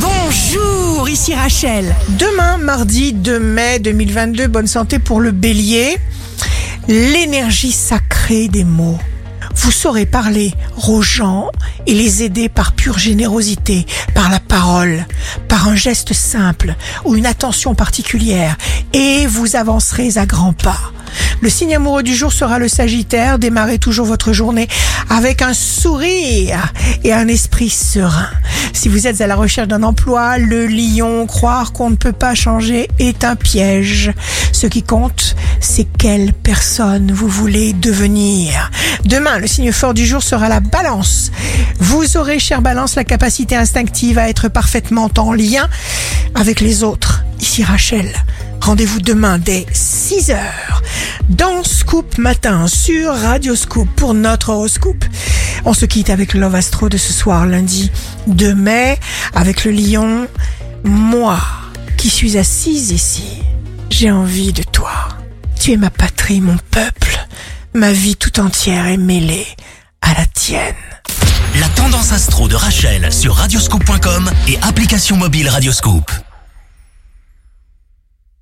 Bonjour, ici Rachel. Demain, mardi 2 mai 2022, bonne santé pour le bélier. L'énergie sacrée des mots. Vous saurez parler aux gens et les aider par pure générosité, par la parole, par un geste simple ou une attention particulière, et vous avancerez à grands pas. Le signe amoureux du jour sera le Sagittaire. Démarrez toujours votre journée avec un sourire et un esprit serein. Si vous êtes à la recherche d'un emploi, le lion, croire qu'on ne peut pas changer est un piège. Ce qui compte, c'est quelle personne vous voulez devenir. Demain, le signe fort du jour sera la balance. Vous aurez, cher balance, la capacité instinctive à être parfaitement en lien avec les autres. Ici Rachel. Rendez-vous demain dès 6 heures dans Scoop Matin sur Radio Scoop pour notre horoscope. On se quitte avec Love Astro de ce soir lundi 2 mai avec le lion. Moi qui suis assise ici, j'ai envie de toi. Tu es ma patrie, mon peuple. Ma vie tout entière est mêlée à la tienne. La tendance astro de Rachel sur radioscope.com et application mobile Radioscope.